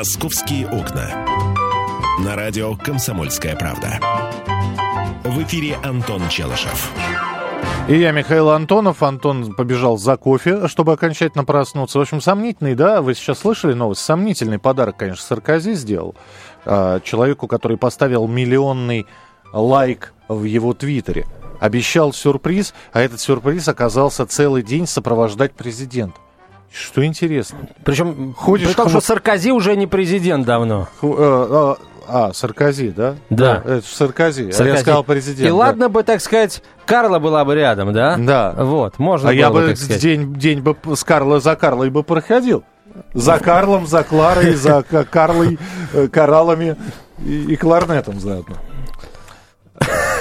«Московские окна». На радио «Комсомольская правда». В эфире Антон Челышев. И я, Михаил Антонов. Антон побежал за кофе, чтобы окончательно проснуться. В общем, сомнительный, да? Вы сейчас слышали новость? Сомнительный подарок, конечно, Саркози сделал. А, человеку, который поставил миллионный лайк в его твиттере. Обещал сюрприз, а этот сюрприз оказался целый день сопровождать президента. Что интересно. Причем, Ходишь при том, что Саркози уже не президент давно. Э, э, а, Саркози, да? Да. Это Саркози. Саркози. А я сказал президент. И да. ладно бы, так сказать, Карла была бы рядом, да? Да. Вот, можно А я бы так день, день бы с Карла за Карлой бы проходил. За Карлом, за Кларой, за Карлой, э, кораллами и, и кларнетом заодно.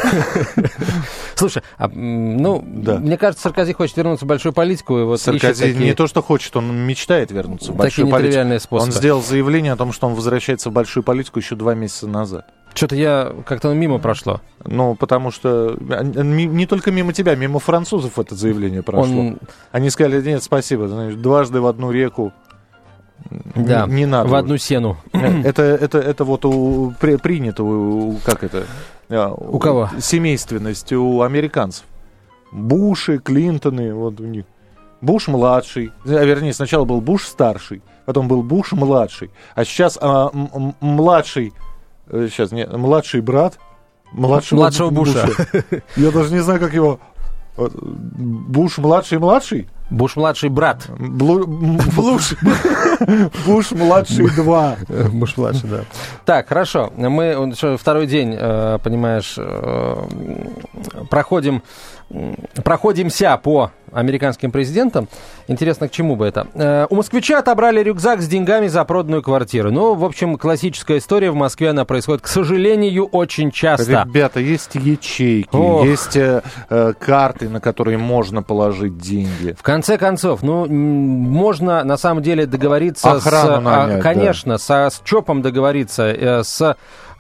Слушай, а, ну, мне кажется, Саркози хочет вернуться в большую политику. И вот Саркози не то, что хочет, он мечтает вернуться в большую политику. Он сделал заявление о том, что он возвращается в большую политику еще два месяца назад. Что-то я как-то мимо прошло. Ну, потому что не только мимо тебя, мимо французов это заявление прошло. Он... Они сказали, нет, спасибо, знаешь, дважды в одну реку да, не, не надо. В одну сену. Это, это, это вот у, при, принято, у, как это? А, у кого? Семейственность у американцев. Буши, Клинтоны, вот у них. Буш младший, а вернее, сначала был Буш старший, потом был Буш младший, а сейчас а, младший, сейчас, э, не, младший брат младшего, младшего Буша. Буша. Я даже не знаю, как его... Буш младший младший? Буш младший брат. Блу... Блуш. Буш младший два. Буш младший, да. Так, хорошо. Мы второй день, э, понимаешь, э, проходим проходимся по американским президентам. Интересно, к чему бы это? Э, у москвича отобрали рюкзак с деньгами за проданную квартиру. Ну, в общем, классическая история в Москве, она происходит, к сожалению, очень часто. Ребята, есть ячейки, Ох. есть э, э, карты, на которые можно положить деньги. В конце концов, ну, можно на самом деле договориться Охрану с... Нанять, конечно, да. со, с ЧОПом договориться, э, с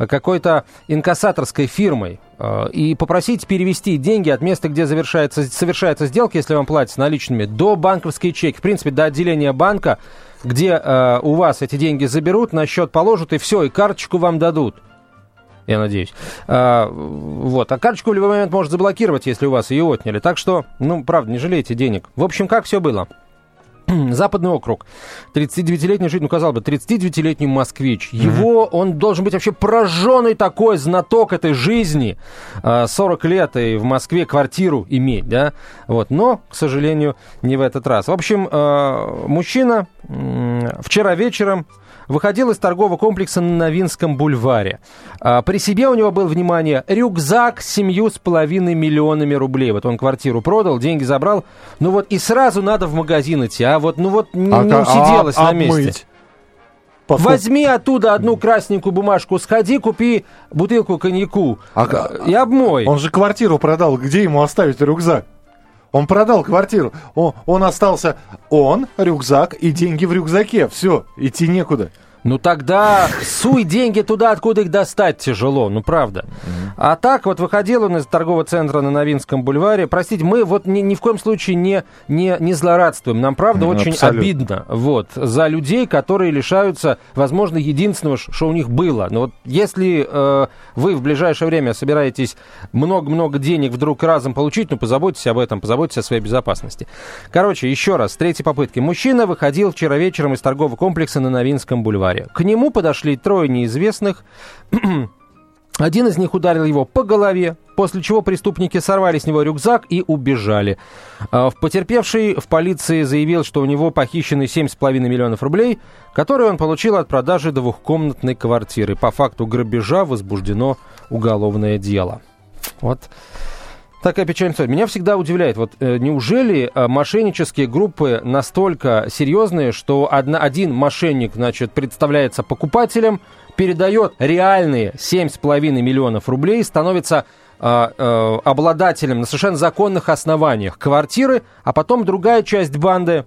какой-то инкассаторской фирмой э, и попросить перевести деньги от места, где завершается, совершается сделка, если вам платят наличными, до банковской чеки. В принципе, до отделения банка, где э, у вас эти деньги заберут, на счет положат, и все, и карточку вам дадут я надеюсь. А, вот. А карточку в любой момент может заблокировать, если у вас ее отняли. Так что, ну, правда, не жалейте денег. В общем, как все было? Западный округ. 39-летний житель, ну, казалось бы, 39-летний москвич. Его, mm-hmm. он должен быть вообще пораженный такой знаток этой жизни. 40 а, лет и в Москве квартиру иметь, да? Вот. Но, к сожалению, не в этот раз. В общем, а, мужчина вчера вечером выходил из торгового комплекса на Новинском бульваре. А, при себе у него был, внимание, рюкзак с семью с половиной миллионами рублей. Вот он квартиру продал, деньги забрал. Ну вот и сразу надо в магазин идти, а вот, ну вот а, не усиделось а, на месте. Обмыть. Возьми оттуда одну красненькую бумажку, сходи, купи бутылку коньяку а, и обмой. Он же квартиру продал, где ему оставить рюкзак? Он продал квартиру. Он, он остался он, рюкзак и деньги в рюкзаке. Все, идти некуда. Ну тогда суй деньги туда, откуда их достать тяжело, ну правда. Mm-hmm. А так вот выходил он из торгового центра на Новинском бульваре. Простите, мы вот ни, ни в коем случае не, не, не злорадствуем. Нам правда mm, очень абсолютно. обидно вот, за людей, которые лишаются, возможно, единственного, что у них было. Но вот если э, вы в ближайшее время собираетесь много-много денег вдруг разом получить, ну позаботьтесь об этом, позаботьтесь о своей безопасности. Короче, еще раз, с третьей попытки. Мужчина выходил вчера вечером из торгового комплекса на Новинском бульваре январе. К нему подошли трое неизвестных. Один из них ударил его по голове, после чего преступники сорвали с него рюкзак и убежали. А, потерпевший в полиции заявил, что у него похищены 7,5 миллионов рублей, которые он получил от продажи двухкомнатной квартиры. По факту грабежа возбуждено уголовное дело. Вот Такая печальная история. Меня всегда удивляет, вот э, неужели э, мошеннические группы настолько серьезные, что одна, один мошенник, значит, представляется покупателем, передает реальные 7,5 миллионов рублей, становится э, э, обладателем на совершенно законных основаниях квартиры, а потом другая часть банды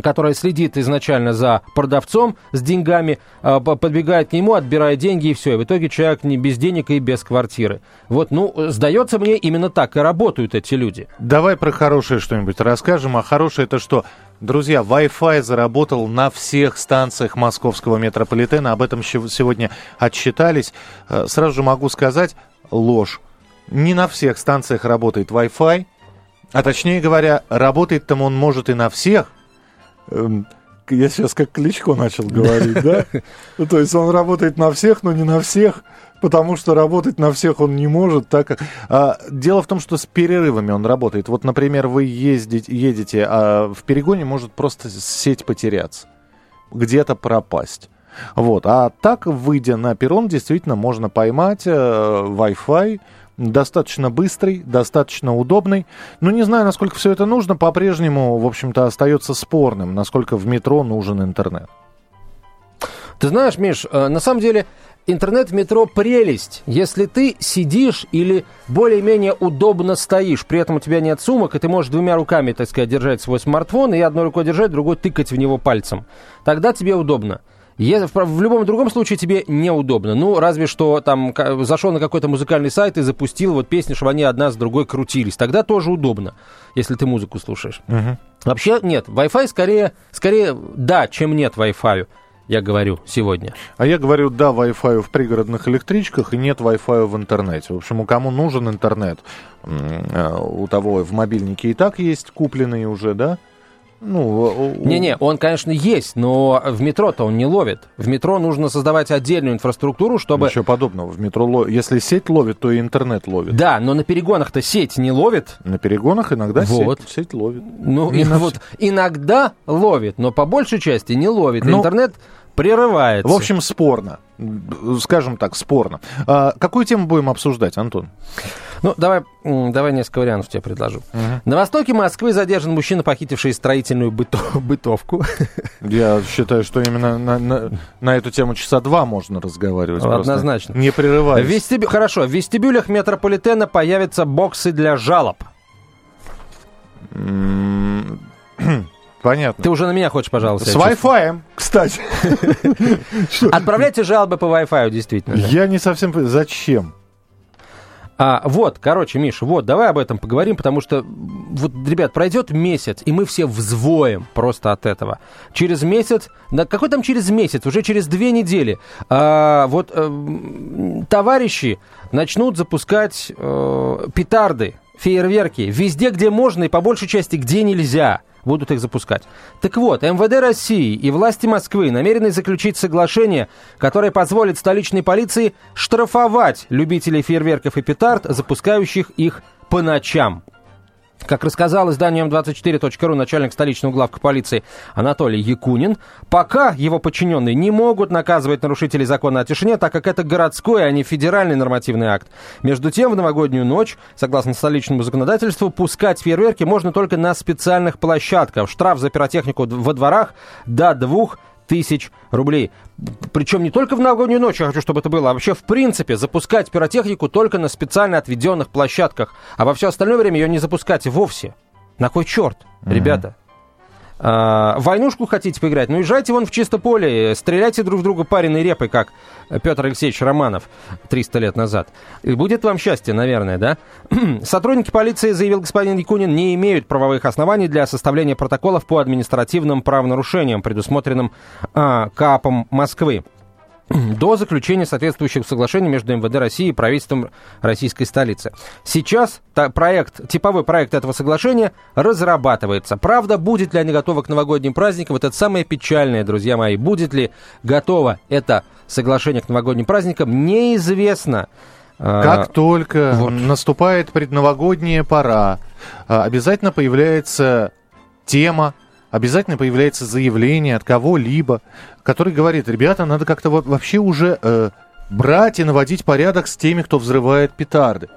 которая следит изначально за продавцом с деньгами, а, подбегает к нему, отбирает деньги и все. И в итоге человек не без денег и без квартиры. Вот, ну, сдается мне, именно так и работают эти люди. Давай про хорошее что-нибудь расскажем. А хорошее это что? Друзья, Wi-Fi заработал на всех станциях московского метрополитена. Об этом сегодня отчитались. Э, сразу же могу сказать, ложь. Не на всех станциях работает Wi-Fi. А точнее говоря, работает там он может и на всех. Эм, я сейчас как Кличко начал говорить, да? Ну, то есть он работает на всех, но не на всех потому что работать на всех он не может. Так а, дело в том, что с перерывами он работает. Вот, например, вы ездите, едете, а в перегоне может просто сеть потеряться, где-то пропасть. Вот. А так, выйдя на перрон, действительно можно поймать э, Wi-Fi, достаточно быстрый, достаточно удобный. Но не знаю, насколько все это нужно, по-прежнему, в общем-то, остается спорным, насколько в метро нужен интернет. Ты знаешь, Миш, э, на самом деле интернет в метро прелесть, если ты сидишь или более-менее удобно стоишь, при этом у тебя нет сумок, и ты можешь двумя руками, так сказать, держать свой смартфон, и одной рукой держать, другой тыкать в него пальцем. Тогда тебе удобно. В любом другом случае тебе неудобно. Ну, разве что там зашел на какой-то музыкальный сайт и запустил вот песни, чтобы они одна с другой крутились. Тогда тоже удобно, если ты музыку слушаешь. Угу. Вообще нет, Wi-Fi скорее, скорее да, чем нет Wi-Fi я говорю сегодня. А я говорю, да, Wi-Fi в пригородных электричках и нет Wi-Fi в интернете. В общем, у кому нужен интернет, э, у того в мобильнике и так есть купленный уже, да? Ну, Не-не, он, конечно, есть, но в метро-то он не ловит. В метро нужно создавать отдельную инфраструктуру, чтобы... Ничего подобного. В метро, лов... если сеть ловит, то и интернет ловит. Да, но на перегонах-то сеть не ловит. На перегонах иногда вот. сеть, сеть ловит. Ну, и, вот иногда ловит, но по большей части не ловит. Ну, интернет прерывается. В общем, спорно. Скажем так, спорно. А, какую тему будем обсуждать, Антон? Ну, давай, давай несколько вариантов тебе предложу. Угу. На востоке Москвы задержан мужчина, похитивший строительную быто, бытовку. Я считаю, что именно на, на, на эту тему часа два можно разговаривать. Однозначно. Не прерываясь. Вестибю... Хорошо. В вестибюлях метрополитена появятся боксы для жалоб. Понятно. Ты уже на меня хочешь, пожалуйста. С Wi-Fi, кстати. Отправляйте жалобы по Wi-Fi, действительно. Я не совсем... Зачем? А, вот, короче, Миша, вот, давай об этом поговорим, потому что, вот, ребят, пройдет месяц, и мы все взвоем просто от этого. Через месяц, да какой там через месяц, уже через две недели, а, вот э, товарищи начнут запускать э, петарды, фейерверки везде, где можно, и по большей части, где нельзя будут их запускать. Так вот, МВД России и власти Москвы намерены заключить соглашение, которое позволит столичной полиции штрафовать любителей фейерверков и петард, запускающих их по ночам. Как рассказал изданию М24.ру начальник столичного главка полиции Анатолий Якунин, пока его подчиненные не могут наказывать нарушителей закона о тишине, так как это городской, а не федеральный нормативный акт. Между тем, в новогоднюю ночь, согласно столичному законодательству, пускать фейерверки можно только на специальных площадках. Штраф за пиротехнику во дворах до двух тысяч рублей. Причем не только в новогоднюю ночь, я хочу, чтобы это было, а вообще в принципе запускать пиротехнику только на специально отведенных площадках, а во все остальное время ее не запускать вовсе. На кой черт, mm-hmm. ребята? А, войнушку хотите поиграть? Ну, езжайте вон в чисто поле, стреляйте друг в друга пареной репой, как Петр Алексеевич Романов 300 лет назад. И будет вам счастье, наверное, да? Сотрудники полиции, заявил господин Якунин, не имеют правовых оснований для составления протоколов по административным правонарушениям, предусмотренным а, КАПом Москвы. До заключения соответствующих соглашений между МВД России и правительством российской столицы. Сейчас проект, типовой проект этого соглашения разрабатывается. Правда, будет ли они готовы к новогодним праздникам, это самое печальное, друзья мои. Будет ли готово это соглашение к новогодним праздникам, неизвестно. Как а, только вот. наступает предновогодняя пора, а, обязательно появляется тема обязательно появляется заявление от кого-либо, который говорит, ребята, надо как-то вообще уже э, брать и наводить порядок с теми, кто взрывает петарды.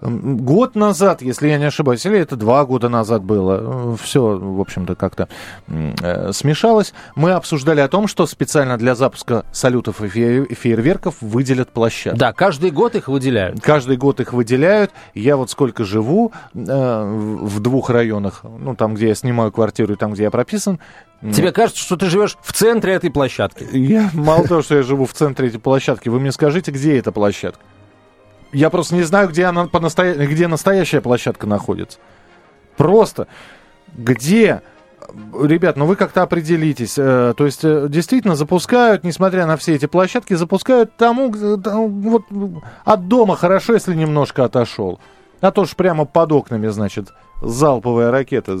Год назад, если я не ошибаюсь, или это два года назад было, все, в общем-то, как-то э, смешалось, мы обсуждали о том, что специально для запуска салютов и фейерверков выделят площадку. Да, каждый год их выделяют. Каждый год их выделяют. Я вот сколько живу э, в двух районах, ну, там, где я снимаю квартиру и там, где я прописан, Тебе кажется, что ты живешь в центре этой площадки? Я мало того, что я живу в центре этой площадки, вы мне скажите, где эта площадка? Я просто не знаю, где, она по настоя... где настоящая площадка находится. Просто где ребят, ну вы как-то определитесь. Э, то есть э, действительно запускают, несмотря на все эти площадки, запускают тому, вот от дома хорошо, если немножко отошел. А то ж прямо под окнами, значит, залповая ракета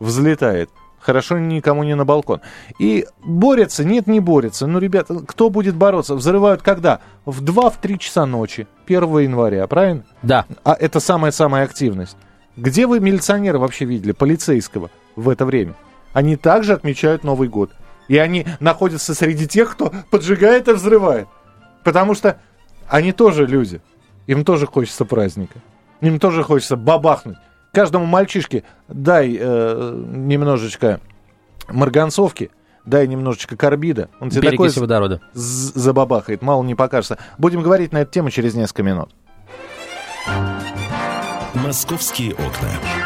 взлетает. Хорошо никому не на балкон. И борется? Нет, не борется. Ну, ребята, кто будет бороться? Взрывают когда? В 2-3 часа ночи, 1 января, правильно? Да. А это самая-самая активность. Где вы милиционера вообще видели, полицейского в это время? Они также отмечают Новый год. И они находятся среди тех, кто поджигает и взрывает. Потому что они тоже люди. Им тоже хочется праздника. Им тоже хочется бабахнуть каждому мальчишке дай э, немножечко марганцовки, дай немножечко карбида. Он тебе такой водорода. забабахает, мало не покажется. Будем говорить на эту тему через несколько минут. Московские окна.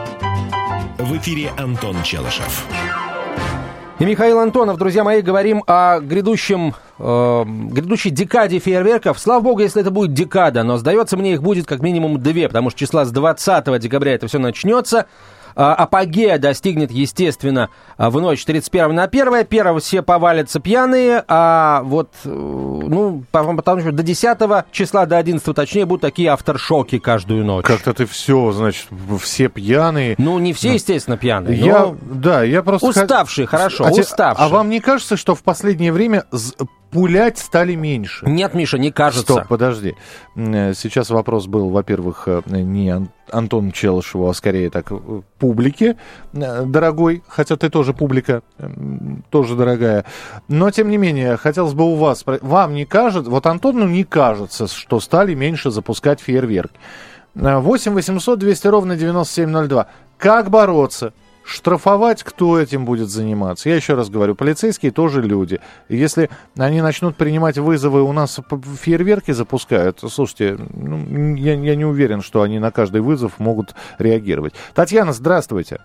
В эфире Антон Челышев. И Михаил Антонов, друзья мои, говорим о грядущем, э, грядущей декаде фейерверков. Слава богу, если это будет декада, но сдается мне их будет как минимум две, потому что числа с 20 декабря это все начнется. А, апогея достигнет, естественно, а, в ночь 31 на 1. 1 все повалятся пьяные, а вот, э, ну, потому что до 10 числа, до 11 точнее, будут такие авторшоки каждую ночь. Как-то ты все, значит, все пьяные. Ну, не все, естественно, пьяные. Я, да, я просто... Уставшие, хорошо, а уставшие. А вам не кажется, что в последнее время пулять стали меньше. Нет, Миша, не кажется. Стоп, подожди. Э, сейчас вопрос был, во-первых, э, не Антон Челышеву, а скорее так э, публике, дорогой, хотя ты тоже публика, тоже дорогая. Но, тем не менее, хотелось бы у вас, вам не кажется, вот Антону не кажется, что стали меньше запускать фейерверк. 8 800 200 ровно 9702. Как бороться? Штрафовать кто этим будет заниматься? Я еще раз говорю, полицейские тоже люди. Если они начнут принимать вызовы, у нас фейерверки запускают, слушайте, ну, я, я не уверен, что они на каждый вызов могут реагировать. Татьяна, здравствуйте.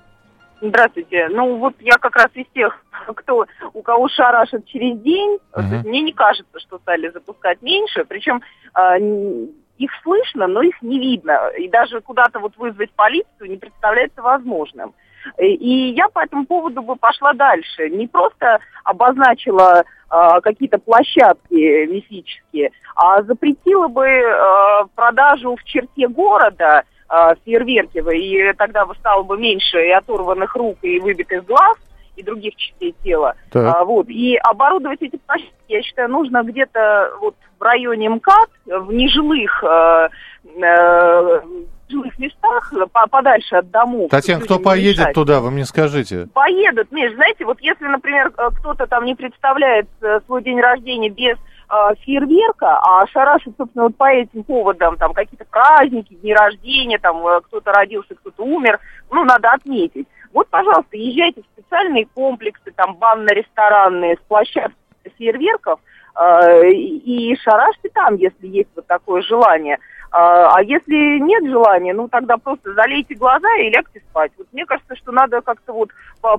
Здравствуйте. Ну вот я как раз из тех, кто у кого шарашит через день. Uh-huh. Мне не кажется, что стали запускать меньше. Причем э, их слышно, но их не видно. И даже куда-то вот вызвать полицию не представляется возможным. И я по этому поводу бы пошла дальше. Не просто обозначила э, какие-то площадки мифические, а запретила бы э, продажу в черте города э, фейерверки, и тогда бы стало бы меньше и оторванных рук, и выбитых глаз, и других частей тела. А, вот. И оборудовать эти площадки, я считаю, нужно где-то вот в районе МКАД, в нежилых э, э, жилых местах, подальше от домов. Татьяна, кто поедет мешать. туда, вы мне скажите? Поедут, Миш, знаете, вот если, например, э, кто-то там не представляет э, свой день рождения без э, фейерверка, а шарашит, собственно, вот по этим поводам, там, какие-то праздники, дни рождения, там, э, кто-то родился, кто-то умер, ну, надо отметить. Вот, пожалуйста, езжайте в специальные комплексы, там, банно-ресторанные, с площадками фейерверков, э, и шарашьте там, если есть вот такое желание. А, а если нет желания, ну тогда просто залейте глаза и лягте спать. Вот мне кажется, что надо как-то вот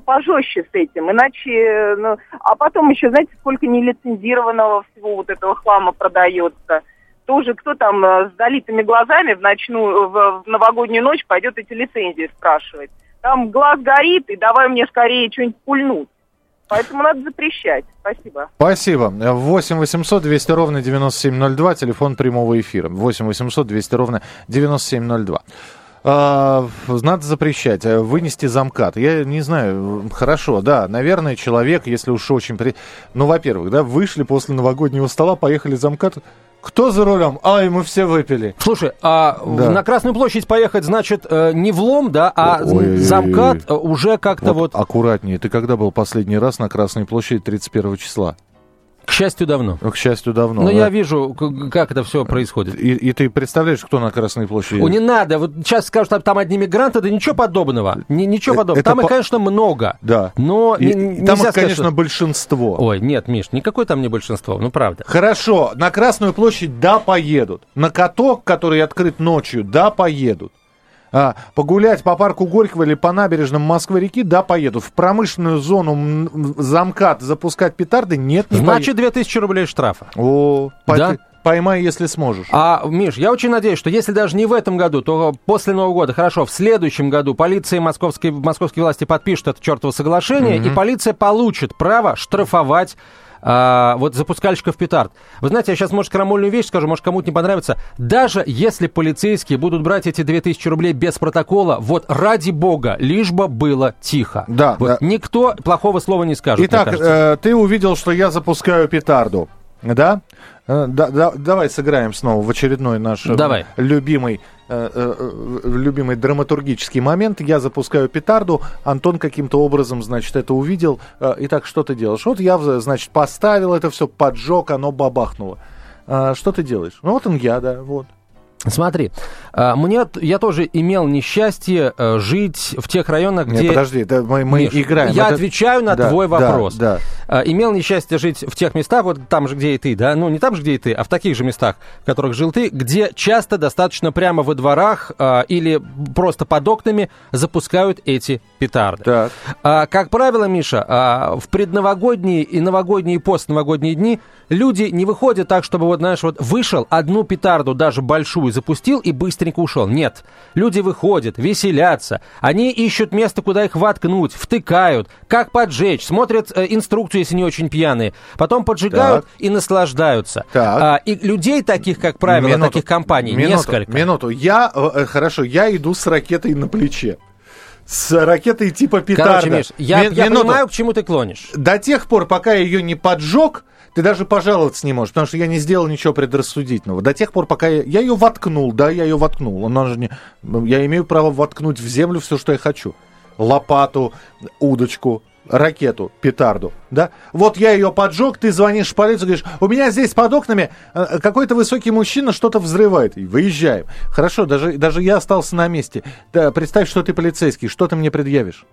пожестче с этим, иначе, ну, а потом еще, знаете, сколько нелицензированного всего вот этого хлама продается. Тоже кто там э, с залитыми глазами в ночную, в, в новогоднюю ночь пойдет эти лицензии спрашивать. Там глаз горит, и давай мне скорее что-нибудь пульнуть. Поэтому надо запрещать. Спасибо. Спасибо. 8 800 200 ровно 9702, телефон прямого эфира. 8 800 200 ровно 9702. А, надо запрещать, э, вынести замкат. Я не знаю, хорошо, да, наверное, человек, если уж очень... При... Ну, во-первых, да, вышли после новогоднего стола, поехали замкат, кто за рулем? Ай, мы все выпили. Слушай, а да. на Красную площадь поехать, значит, э, не влом, да, а Ой, замкат э, уже как-то вот, вот... Аккуратнее. Ты когда был последний раз на Красной площади 31 числа? К счастью, давно. К счастью, давно. Но да. я вижу, как это все происходит. И, и ты представляешь, кто на Красной площади? О, не надо. Вот сейчас скажут, что там одни мигранты, да ничего подобного. Ни- ничего Э, подобного. это Там их, по- конечно, много. Да. Но И- не- там их, конечно, что- большинство. Ой, нет, Миш, никакое там не большинство, ну правда. Хорошо, на Красную площадь, да, поедут. На каток, который открыт ночью, да, поедут. А, погулять по парку Горького или по набережным Москвы-реки, да, поедут. В промышленную зону замкат запускать петарды, нет, не Значит, 2000 рублей штрафа. О, Да? ты поймай, если сможешь. А, Миш, я очень надеюсь, что если даже не в этом году, то после Нового года, хорошо, в следующем году полиция и московские, московские власти подпишут это чертово соглашение, и полиция получит право штрафовать а, вот запускальщиков петард. Вы знаете, я сейчас, может, крамольную вещь скажу, может, кому-то не понравится. Даже если полицейские будут брать эти 2000 рублей без протокола, вот ради бога, лишь бы было тихо. Да, Вот да. Никто плохого слова не скажет, Итак, э, ты увидел, что я запускаю петарду. Да? Э, да, да- давай сыграем снова в очередной наш э, Давай. любимый, любимый драматургический момент. Я запускаю петарду, Антон каким-то образом, значит, это увидел. Э, Итак, что ты делаешь? Вот я, значит, поставил это все, поджег, оно бабахнуло. Что ты делаешь? Ну, вот он я, да, вот. Смотри, а, мне, я тоже имел несчастье э, жить в тех районах, Нет, где... подожди, это мы, мы Миш, играем. Я Это- отвечаю на Да, твой да, вопрос. Да, А, Имел несчастье жить в тех местах, вот там же, где и ты, да, ну не там же, где и ты, а в таких же местах, в которых жил ты, где часто достаточно прямо во дворах а, или просто под окнами запускают эти петарды. Так. А, как правило, Миша, в предновогодние и новогодние и постновогодние дни люди не выходят так, чтобы вот, знаешь, вот вышел, одну петарду даже большую запустил и быстренько ушел. Нет. Люди выходят, веселятся, они ищут место, куда их воткнуть, втыкают, как поджечь, смотрят э, инструкцию, если не очень пьяные, потом поджигают Так. и наслаждаются. Так. А, и людей таких, как правило, Минуту, таких компаний минуту, несколько. Минуту. Я, э, э, хорошо, я иду с ракетой на плече. С ракетой типа петарда. Короче, Миш, я, Ми- я минуту. понимаю, к чему ты клонишь. До тех пор, пока я ее не поджег, ты даже пожаловаться не можешь, потому что я не сделал ничего предрассудительного. До тех пор, пока я, я ее воткнул, да, я ее воткнул. Она же не, я имею право воткнуть в землю все, что я хочу. Лопату, удочку, ракету, петарду, да? Вот я ее поджег, ты звонишь в полицию, говоришь, у меня здесь под окнами э, какой-то высокий мужчина что-то взрывает. И выезжаем. Хорошо, даже, даже я остался на месте. Да, представь, что ты полицейский, что ты мне предъявишь?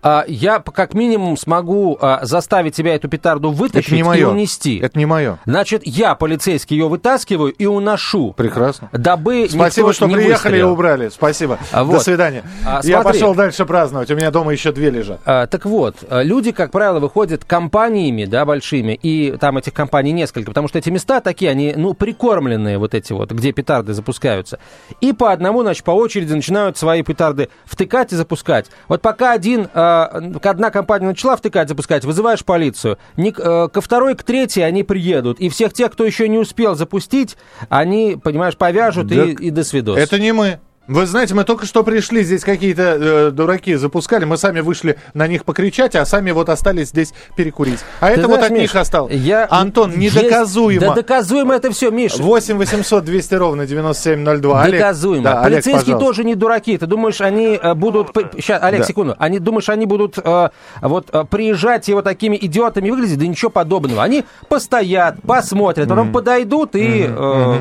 А, я как минимум смогу а, заставить тебя эту петарду вытащить Это не и мое. унести. Это не мое. Значит, я, полицейский, ее вытаскиваю и уношу. Прекрасно. Дабы Спасибо, что не приехали и выстрелил. убрали. Спасибо. А, До вот. свидания. А, Я смотри. пошел дальше праздновать. У меня дома еще две лежат. А, так вот, люди, как правило, выходят компаниями, да, большими, и там этих компаний несколько, потому что эти места такие, они, ну, прикормленные вот эти вот, где петарды запускаются. И по одному, значит, по очереди начинают свои петарды втыкать и запускать. Вот пока один, а, одна компания начала втыкать, запускать, вызываешь полицию. Не э, ко второй, к третьей они приедут. И всех тех, кто еще не успел запустить, они, понимаешь, повяжут и, Так и до свидос. Это не мы. Вы знаете, мы только что пришли, здесь какие-то э, дураки запускали, мы сами вышли на них покричать, а сами вот остались здесь перекурить. А Ты это вот знаешь, от Миш, них осталось. я- Антон, есть- недоказуемо. Да доказуемо это все, Миш. 8 800 200 ровно 9702. Олег, Доказуемо. да, Олег, Полицейские пожалуйста. тоже не дураки. Ты думаешь, они э, будут... Сейчас, Олег, Да. секунду. Они думаешь, они будут э, вот э, приезжать и вот такими идиотами выглядеть? Да ничего подобного. Они постоят, посмотрят, потом подойдут и... э,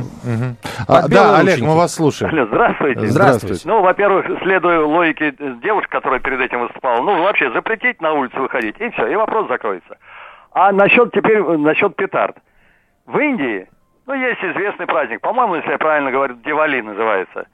А, под белые да, Олег, мы вас слушаем. Алло, здравствуйте. Здравствуйте. Ну, во-первых, следуя логике девушки, которая перед этим выступала, ну, вообще запретить на улицу выходить, и все, и вопрос закроется. А насчет теперь, насчет петард. В Индии, ну, есть известный праздник, по-моему, если я правильно говорю, Дивали называется.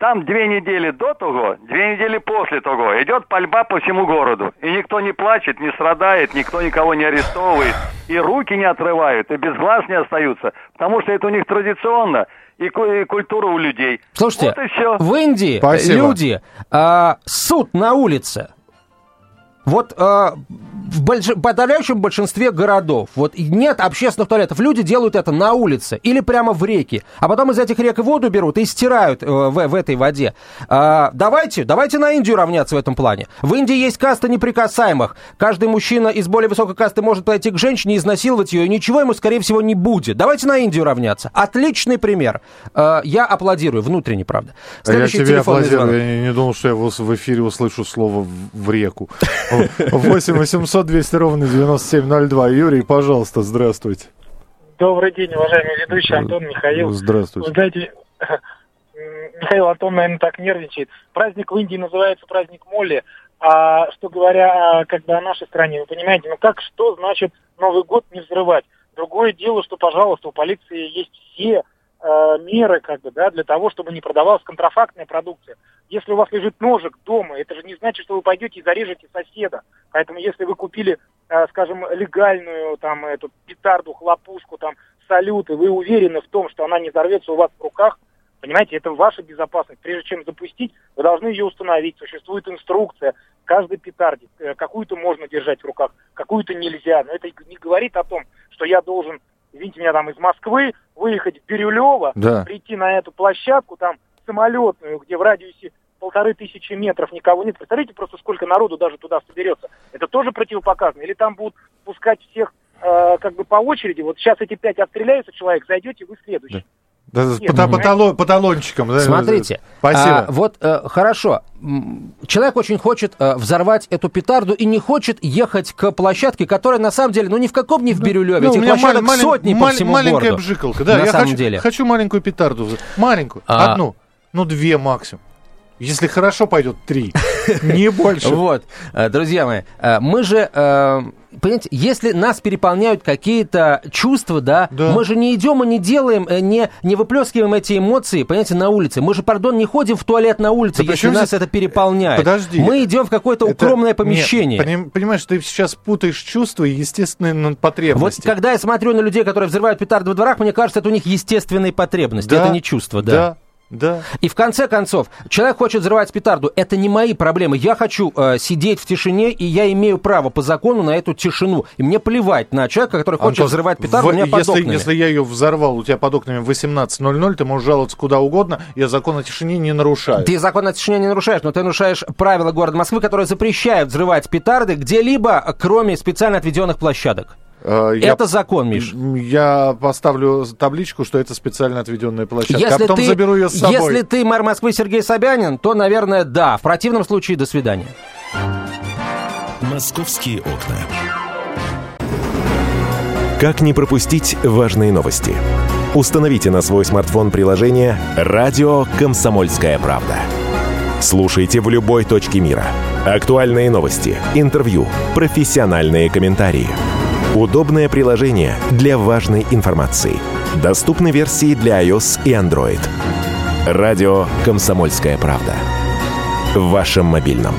Там две недели до того, две недели после того идет пальба по всему городу. И никто не плачет, не страдает, никто никого не арестовывает. И руки не отрывают, и без глаз не остаются. Потому что это у них традиционно, и, и культура у людей. Слушайте, Вот и все. в Индии Спасибо. люди а, суд на улице. Вот а, в больш- подавляющем большинстве городов вот и нет общественных туалетов. Люди делают это на улице или прямо в реке, а потом из этих рек воду берут и стирают э, в, в этой воде. А, давайте, давайте на Индию равняться в этом плане. В Индии есть каста неприкасаемых. Каждый мужчина из более высокой касты может подойти к женщине, изнасиловать ее, и ничего ему, скорее всего, не будет. Давайте на Индию равняться. Отличный пример. А, я аплодирую, внутренне, правда. А Я Следующий тебе телефонный аплодирую. звонок. Я не, не думал, что я в, в эфире услышу слово в, в реку. 8 800 800 200 ровно 9702. Юрий, пожалуйста, здравствуйте. Добрый день, уважаемый ведущий Антон Михаил. Здравствуйте. Вы знаете, Михаил Антон, наверное, так нервничает. Праздник в Индии называется праздник Молли. А что говоря как бы о нашей стране, вы понимаете, ну как, что значит Новый год не взрывать? Другое дело, что, пожалуйста, у полиции есть все э, меры, как бы, да, для того, чтобы не продавалась контрафактная продукция. Если у вас лежит ножик дома, это же не значит, что вы пойдете и зарежете соседа. Поэтому, если вы купили, э, скажем, легальную там эту петарду, хлопушку, там салют, и вы уверены в том, что она не взорвется у вас в руках, Понимаете, это ваша безопасность. Прежде чем запустить, вы должны ее установить. Существует инструкция каждой петарде. Э, какую-то можно держать в руках, какую-то нельзя. Но это не говорит о том, что я должен, извините меня, там из Москвы выехать в Бирюлево, да. прийти на эту площадку, там самолетную, где в радиусе полторы тысячи метров никого нет. Представляете просто, сколько народу даже туда соберется. Это тоже противопоказано. Или там будут пускать всех э, как бы по очереди. Вот сейчас эти пять отстреляются человек, зайдете, вы следующий. Да. Да, Нет, по, по, талон, по талончикам. Да, Смотрите, Спасибо. А, вот э, хорошо, человек очень хочет э, взорвать эту петарду и не хочет ехать к площадке, которая на самом деле, ну ни в каком не в Бирюлеве, ну, этих площадок малень, сотни малень, по всему маленькая городу. бжикалка, да, на я самом хочу, деле. хочу маленькую петарду, маленькую, а... одну, ну две максимум. Если хорошо пойдет, три. Не больше. Вот, э, друзья мои, э, мы же, э, понимаете, если нас переполняют какие-то чувства, да, да, мы же не идем и не делаем, не, не выплескиваем эти эмоции, понимаете, на улице. Мы же, пардон, не ходим в туалет на улице, да если нас здесь... это переполняет. Подожди. Мы идем в какое-то это... укромное помещение. Нет, понимаешь, ты сейчас путаешь чувства и естественные потребности. Вот когда я смотрю на людей, которые взрывают петарды во дворах, мне кажется, это у них естественные потребности, да, это не чувства, да. Да. Да. И в конце концов, человек хочет взрывать петарду. Это не мои проблемы. Я хочу э, сидеть в тишине, и я имею право по закону на эту тишину. И мне плевать на человека, который хочет Антон, взрывать петарду в, у меня под если, окнами. Если я ее взорвал у тебя под окнами в 18.00, ты можешь жаловаться куда угодно. Я закон о тишине не нарушаю. Ты закон о тишине не нарушаешь, но ты нарушаешь правила города Москвы, которые запрещают взрывать петарды где-либо, кроме специально отведенных площадок. Э, это я, закон, Миш. Я поставлю табличку, что это специально отведенная площадка, если а потом ты, заберу ее с собой. Если ты мэр Москвы Сергей Собянин, то, наверное, да. В противном случае, до свидания. Московские окна. Как не пропустить важные новости? Установите на свой смартфон приложение «Радио Комсомольская правда». Слушайте в любой точке мира. Актуальные новости, интервью, профессиональные комментарии – Удобное приложение для важной информации. Доступны версии для iOS и Android. Радио «Комсомольская правда». В вашем мобильном.